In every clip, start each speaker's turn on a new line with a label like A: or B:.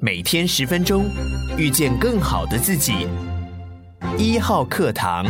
A: 每天十分钟，遇见更好的自己。一号课堂，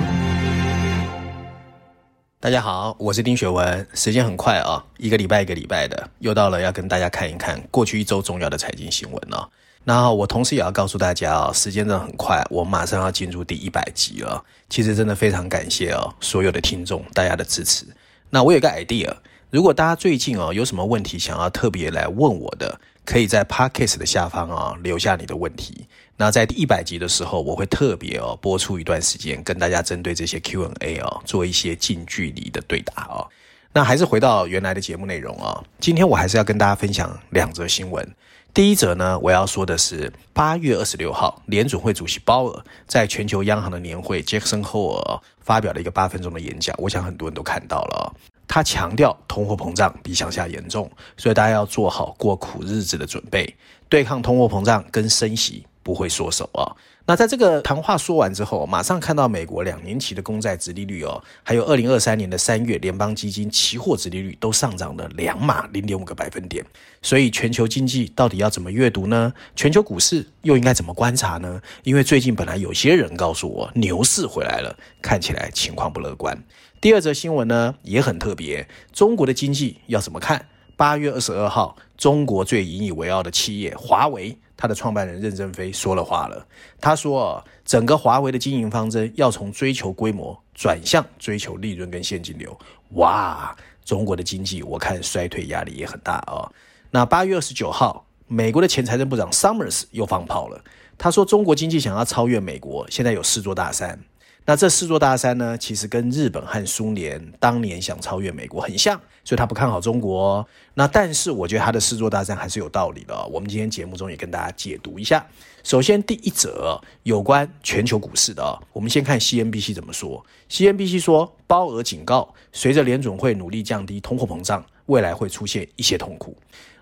B: 大家好，我是丁学文。时间很快啊，一个礼拜一个礼拜的，又到了要跟大家看一看过去一周重要的财经新闻了。那我同时也要告诉大家啊，时间真的很快，我马上要进入第一百集了。其实真的非常感谢哦，所有的听众大家的支持。那我有个 idea，如果大家最近哦有什么问题想要特别来问我的。可以在 Podcast 的下方啊留下你的问题。那在第一百集的时候，我会特别哦播出一段时间，跟大家针对这些 Q&A 哦做一些近距离的对答哦。那还是回到原来的节目内容啊。今天我还是要跟大家分享两则新闻。第一则呢，我要说的是八月二十六号，联准会主席鲍尔在全球央行的年会 Jackson Hole 发表了一个八分钟的演讲，我想很多人都看到了。他强调通货膨胀比想象严重，所以大家要做好过苦日子的准备，对抗通货膨胀跟升息不会缩手啊。那在这个谈话说完之后，马上看到美国两年期的公债殖利率哦，还有二零二三年的三月联邦基金期货殖利率都上涨了两码零点五个百分点。所以全球经济到底要怎么阅读呢？全球股市又应该怎么观察呢？因为最近本来有些人告诉我牛市回来了，看起来情况不乐观。第二则新闻呢也很特别，中国的经济要怎么看？八月二十二号，中国最引以为傲的企业华为，它的创办人任正非说了话了。他说，整个华为的经营方针要从追求规模转向追求利润跟现金流。哇，中国的经济我看衰退压力也很大啊、哦。那八月二十九号，美国的前财政部长 Summers 又放炮了。他说，中国经济想要超越美国，现在有四座大山。那这四座大山呢，其实跟日本和苏联当年想超越美国很像，所以他不看好中国。那但是我觉得他的四座大山还是有道理的。我们今天节目中也跟大家解读一下。首先第一则有关全球股市的，我们先看 CNBC 怎么说。CNBC 说，鲍尔警告，随着联准会努力降低通货膨胀，未来会出现一些痛苦。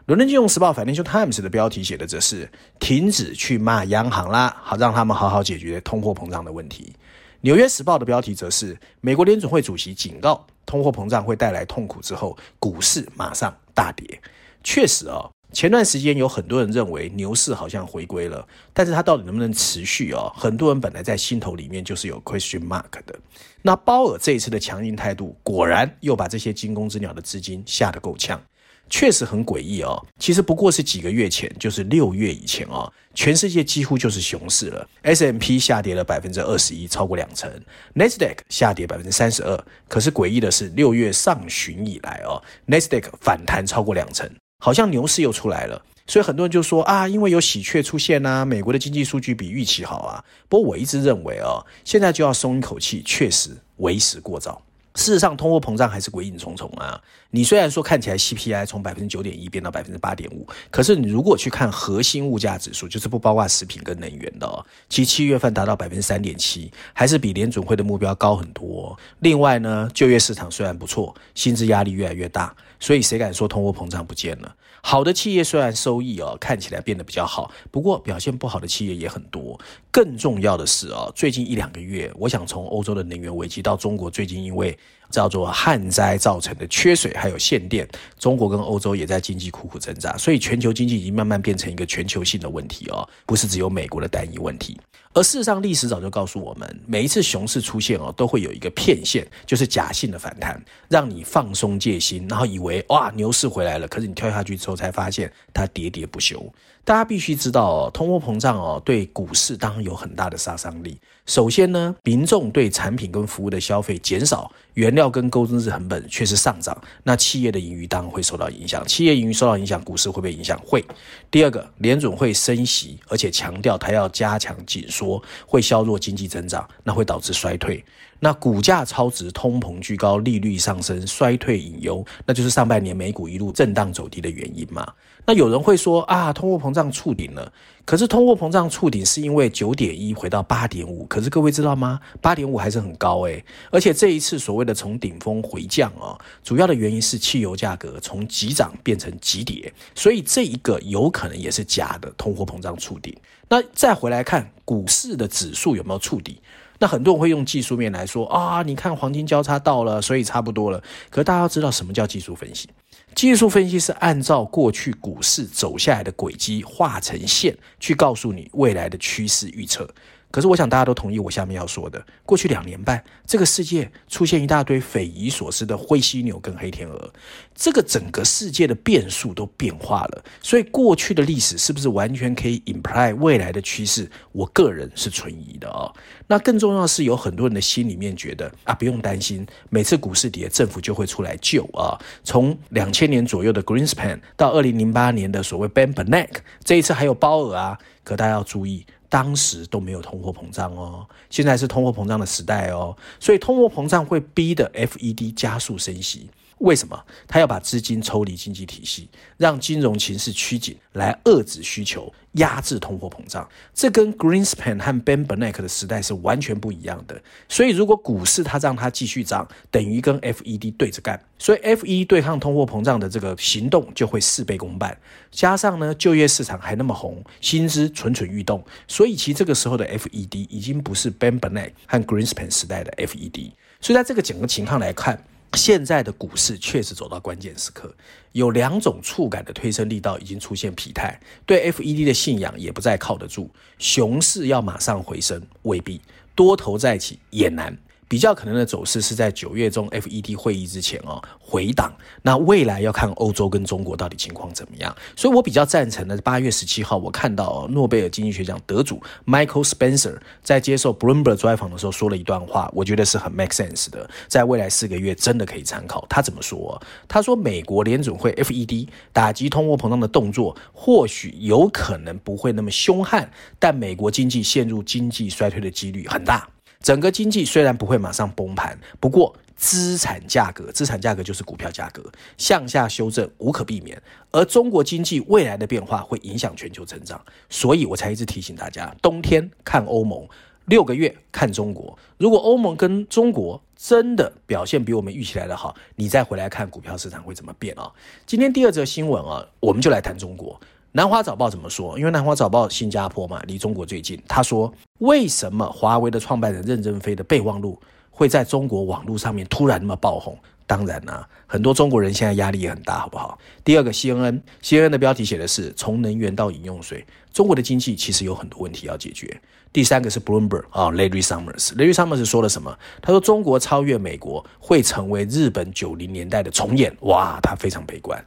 B: 伦敦金融时报 Financial Times 的标题写的则是停止去骂央行啦，好让他们好好解决通货膨胀的问题。纽约时报的标题则是美国联准会主席警告，通货膨胀会带来痛苦之后，股市马上大跌。确实哦，前段时间有很多人认为牛市好像回归了，但是它到底能不能持续哦？很多人本来在心头里面就是有 question mark 的。那鲍尔这一次的强硬态度，果然又把这些惊弓之鸟的资金吓得够呛。确实很诡异哦，其实不过是几个月前，就是六月以前哦，全世界几乎就是熊市了。S M P 下跌了百分之二十一，超过两成；Nasdaq 下跌百分之三十二。可是诡异的是，六月上旬以来哦，Nasdaq 反弹超过两成，好像牛市又出来了。所以很多人就说啊，因为有喜鹊出现啊，美国的经济数据比预期好啊。不过我一直认为哦，现在就要松一口气，确实为时过早。事实上，通货膨胀还是鬼影重重啊！你虽然说看起来 CPI 从百分之九点一变到百分之八点五，可是你如果去看核心物价指数，就是不包括食品跟能源的哦，其七月份达到百分之三点七，还是比联准会的目标高很多。另外呢，就业市场虽然不错，薪资压力越来越大，所以谁敢说通货膨胀不见了？好的企业虽然收益哦看起来变得比较好，不过表现不好的企业也很多。更重要的是哦，最近一两个月，我想从欧洲的能源危机到中国最近因为叫做旱灾造成的缺水还有限电，中国跟欧洲也在经济苦苦挣扎，所以全球经济已经慢慢变成一个全球性的问题哦，不是只有美国的单一问题。而事实上，历史早就告诉我们，每一次熊市出现哦，都会有一个骗线，就是假性的反弹，让你放松戒心，然后以为哇牛市回来了，可是你跳下去之后才发现它喋喋不休。大家必须知道哦，通货膨胀哦，对股市当然有很大的杀伤力。首先呢，民众对产品跟服务的消费减少，原料跟工资成本确实上涨，那企业的盈余当然会受到影响。企业盈余受到影响，股市会不会影响？会。第二个，联准会升息，而且强调它要加强紧缩，会削弱经济增长，那会导致衰退。那股价超值，通膨居高，利率上升，衰退隐忧，那就是上半年美股一路震荡走低的原因嘛。那有人会说啊，通货膨胀触顶了。可是通货膨胀触顶是因为九点一回到八点五，可是各位知道吗？八点五还是很高诶。而且这一次所谓的从顶峰回降啊，主要的原因是汽油价格从急涨变成急跌，所以这一个有可能也是假的通货膨胀触顶。那再回来看股市的指数有没有触底？那很多人会用技术面来说啊，你看黄金交叉到了，所以差不多了。可大家要知道什么叫技术分析？技术分析是按照过去股市走下来的轨迹画成线，去告诉你未来的趋势预测。可是我想大家都同意我下面要说的，过去两年半，这个世界出现一大堆匪夷所思的灰犀牛跟黑天鹅，这个整个世界的变数都变化了，所以过去的历史是不是完全可以 imply 未来的趋势？我个人是存疑的哦。那更重要的是，有很多人的心里面觉得啊，不用担心，每次股市跌，政府就会出来救啊。从两千年左右的 Greenspan 到二零零八年的所谓 Ben Bernanke，这一次还有鲍尔啊，可大家要注意。当时都没有通货膨胀哦，现在是通货膨胀的时代哦，所以通货膨胀会逼的 FED 加速升息。为什么？他要把资金抽离经济体系，让金融情势趋紧，来遏制需求，压制通货膨胀。这跟 Greenspan 和 Ben Bernanke 的时代是完全不一样的。所以，如果股市它让它继续涨，等于跟 FED 对着干。所以，FED 对抗通货膨胀的这个行动就会事倍功半。加上呢，就业市场还那么红，薪资蠢蠢欲动。所以，其实这个时候的 FED 已经不是 Ben Bernanke 和 Greenspan 时代的 FED。所以，在这个整个情况来看。现在的股市确实走到关键时刻，有两种触感的推升力道已经出现疲态，对 FED 的信仰也不再靠得住，熊市要马上回升未必，多头再起也难。比较可能的走势是在九月中 FED 会议之前哦回档，那未来要看欧洲跟中国到底情况怎么样。所以我比较赞成的，八月十七号我看到诺贝尔经济学奖得主 Michael Spencer 在接受 Bloomberg 专访的时候说了一段话，我觉得是很 make sense 的，在未来四个月真的可以参考。他怎么说？他说美国联准会 FED 打击通货膨胀的动作或许有可能不会那么凶悍，但美国经济陷入经济衰退的几率很大。整个经济虽然不会马上崩盘，不过资产价格，资产价格就是股票价格向下修正无可避免。而中国经济未来的变化会影响全球成长，所以我才一直提醒大家：冬天看欧盟，六个月看中国。如果欧盟跟中国真的表现比我们预期来的好，你再回来看股票市场会怎么变啊？今天第二则新闻啊，我们就来谈中国。南华早报怎么说？因为南华早报新加坡嘛，离中国最近。他说：“为什么华为的创办人任正非的备忘录会在中国网络上面突然那么爆红？当然啦、很多中国人现在压力也很大，好不好？”第二个，CNN，CNN 的标题写的是“从能源到饮用水，中国的经济其实有很多问题要解决。”第三个是 Bloomberg 啊，Larry Summers，Larry Summers 说了什么？他说：“中国超越美国会成为日本九零年代的重演。”哇，他非常悲观。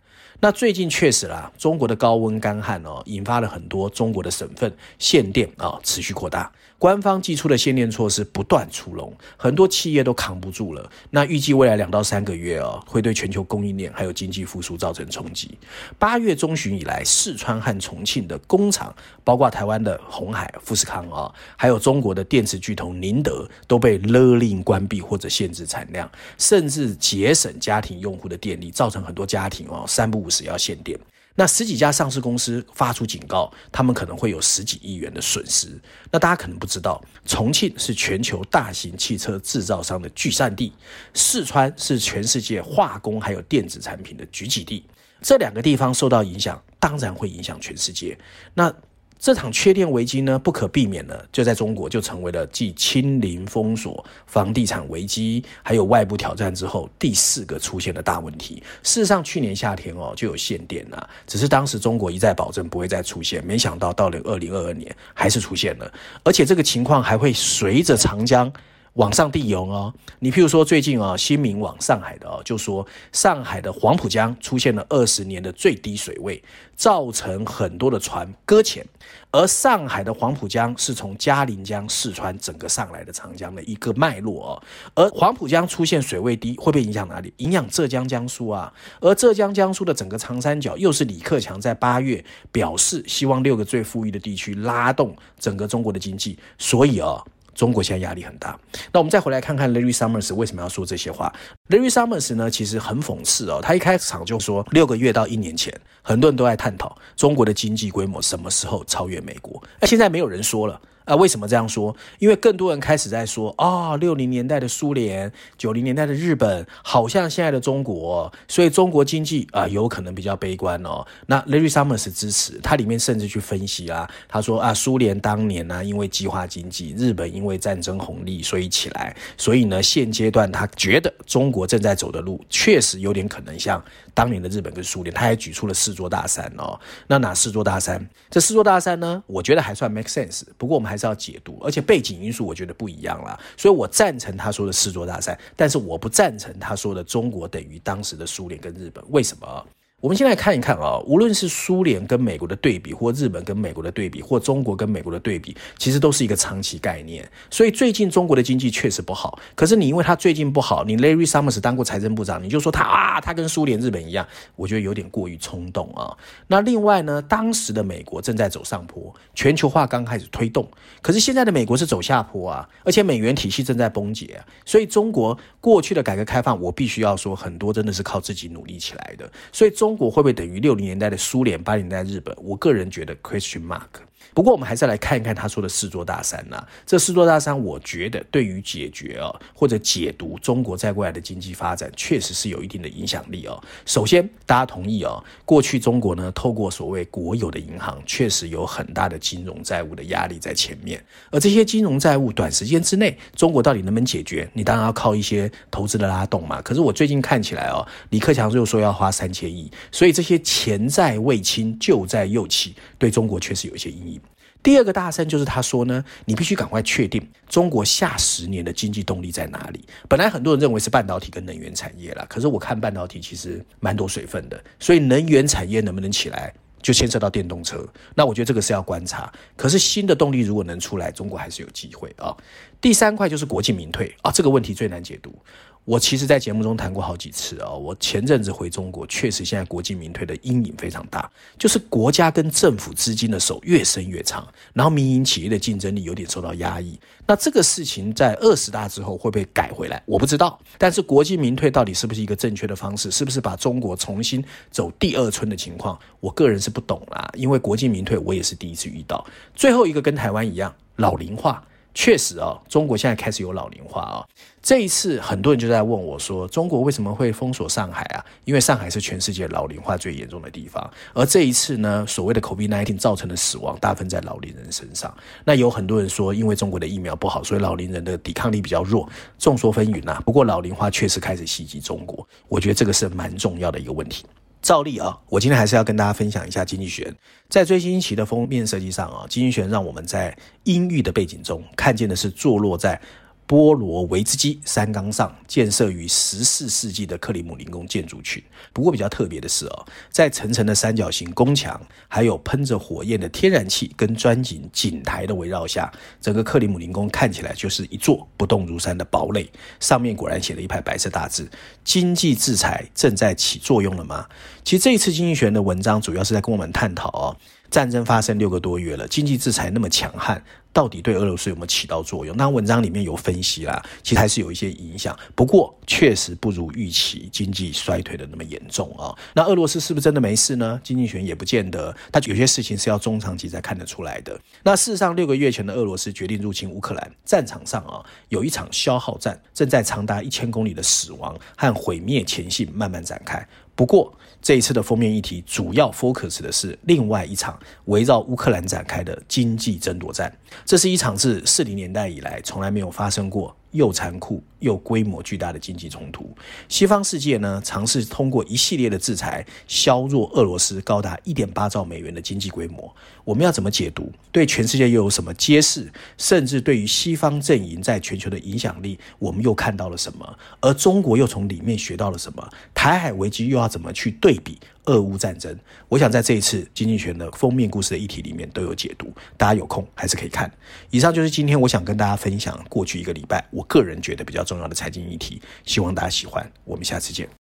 B: 那最近确实啦，中国的高温干旱哦，引发了很多中国的省份限电啊持续扩大，官方寄出的限电措施不断出笼，很多企业都扛不住了。那预计未来两到三个月哦，会对全球供应链还有经济复苏造成冲击。八月中旬以来，四川和重庆的工厂，包括台湾的鸿海、富士康啊，还有中国的电池巨头宁德，都被勒令关闭或者限制产量，甚至节省家庭用户的电力，造成很多家庭哦三不五是要限电，那十几家上市公司发出警告，他们可能会有十几亿元的损失。那大家可能不知道，重庆是全球大型汽车制造商的聚散地，四川是全世界化工还有电子产品的聚集地。这两个地方受到影响，当然会影响全世界。那这场缺电危机呢，不可避免的，就在中国就成为了继清零封锁、房地产危机还有外部挑战之后第四个出现的大问题。事实上，去年夏天哦就有限电了，只是当时中国一再保证不会再出现，没想到到了二零二二年还是出现了，而且这个情况还会随着长江。往上递油哦，你譬如说最近啊，新民网上海的哦，就说上海的黄浦江出现了二十年的最低水位，造成很多的船搁浅。而上海的黄浦江是从嘉陵江、四川整个上来的长江的一个脉络哦。而黄浦江出现水位低，会不会影响哪里？影响浙江、江苏啊。而浙江、江苏的整个长三角，又是李克强在八月表示希望六个最富裕的地区拉动整个中国的经济，所以啊。中国现在压力很大，那我们再回来看看 Larry Summers 为什么要说这些话。Larry Summers 呢，其实很讽刺哦，他一开场就说，六个月到一年前，很多人都在探讨中国的经济规模什么时候超越美国，那现在没有人说了。啊，为什么这样说？因为更多人开始在说啊，六零年代的苏联，九零年代的日本，好像现在的中国，所以中国经济啊有可能比较悲观哦。那 Larry Summers 支持，他里面甚至去分析啊，他说啊，苏联当年呢、因为计划经济，日本因为战争红利所以起来，所以呢现阶段他觉得中国正在走的路确实有点可能像当年的日本跟苏联，他还举出了四座大山哦。那哪四座大山？这四座大山呢，我觉得还算 make sense。不过我们还是要解读，而且背景因素我觉得不一样啦，所以我赞成他说的四座大山，但是我不赞成他说的中国等于当时的苏联跟日本。为什么？我们先来看一看啊，无论是苏联跟美国的对比，或日本跟美国的对比，或中国跟美国的对比，其实都是一个长期概念。所以最近中国的经济确实不好，可是你因为他最近不好，你 Larry Summers 当过财政部长，你就说他啊，他跟苏联、日本一样，我觉得有点过于冲动啊。那另外呢，当时的美国正在走上坡，全球化刚开始推动，可是现在的美国是走下坡啊，而且美元体系正在崩解啊。所以中国过去的改革开放，我必须要说，很多真的是靠自己努力起来的。所以中中国会不会等于六零年代的苏联、八零年代日本？我个人觉得，Christian mark。不过，我们还是来看一看他说的四座大山呐、这四座大山，我觉得对于解决啊或者解读中国在未来的经济发展，确实是有一定的影响力哦。首先，大家同意哦，过去中国呢透过所谓国有的银行，确实有很大的金融债务的压力在前面。而这些金融债务，短时间之内，中国到底能不能解决？你当然要靠一些投资的拉动嘛。可是我最近看起来哦，李克强又说要花三千亿，所以这些前债未清，旧债又起，对中国确实有一些阴影。第二个大山就是他说呢，你必须赶快确定中国下十年的经济动力在哪里。本来很多人认为是半导体跟能源产业啦，可是我看半导体其实蛮多水分的，所以能源产业能不能起来，就牵涉到电动车。那我觉得这个是要观察。可是新的动力如果能出来，中国还是有机会啊。第三块就是国进民退啊，这个问题最难解读。我其实，在节目中谈过好几次啊。我前阵子回中国，确实现在国进民退的阴影非常大，就是国家跟政府资金的手越伸越长，然后民营企业的竞争力有点受到压抑。那这个事情在二十大之后会不会改回来？我不知道。但是国进民退到底是不是一个正确的方式？是不是把中国重新走第二春的情况？我个人是不懂啦，因为国进民退我也是第一次遇到。最后一个跟台湾一样，老龄化。确实啊，中国现在开始有老龄化啊。这一次很多人就在问我说，中国为什么会封锁上海啊？因为上海是全世界老龄化最严重的地方。而这一次呢，所谓的 COVID-19 造成的死亡大部分在老龄人身上。那有很多人说，因为中国的疫苗不好，所以老龄人的抵抗力比较弱。众说纷纭呐。不过老龄化确实开始袭击中国，我觉得这个是蛮重要的一个问题。照例啊，我今天还是要跟大家分享一下《经济学》在最新一期的封面设计上啊，《经济学》让我们在阴郁的背景中看见的是坐落在。波罗维兹基山岗上建设于十四世纪的克里姆林宫建筑群。不过比较特别的是哦，在层层的三角形宫墙，还有喷着火焰的天然气跟钻井井台的围绕下，整个克里姆林宫看起来就是一座不动如山的堡垒。上面果然写了一排白色大字：“经济制裁正在起作用了吗？”其实这一次经济学的文章主要是在跟我们探讨哦。战争发生六个多月了，经济制裁那么强悍，到底对俄罗斯有没有起到作用？那文章里面有分析啦，其实还是有一些影响。不过确实不如预期经济衰退的那么严重啊。那俄罗斯是不是真的没事呢？经济学也不见得，他有些事情是要中长期才看得出来的。那事实上，六个月前的俄罗斯决定入侵乌克兰，战场上啊有一场消耗战，正在长达一千公里的死亡和毁灭前线慢慢展开。不过，这一次的封面议题主要 focus 的是另外一场围绕乌克兰展开的经济争夺战。这是一场自四零年代以来从来没有发生过。又残酷又规模巨大的经济冲突，西方世界呢尝试通过一系列的制裁削弱俄罗斯高达一点八兆美元的经济规模。我们要怎么解读？对全世界又有什么揭示？甚至对于西方阵营在全球的影响力，我们又看到了什么？而中国又从里面学到了什么？台海危机又要怎么去对比？俄乌战争，我想在这一次《经济学》的封面故事的议题里面都有解读，大家有空还是可以看。以上就是今天我想跟大家分享过去一个礼拜我个人觉得比较重要的财经议题，希望大家喜欢。我们下次见。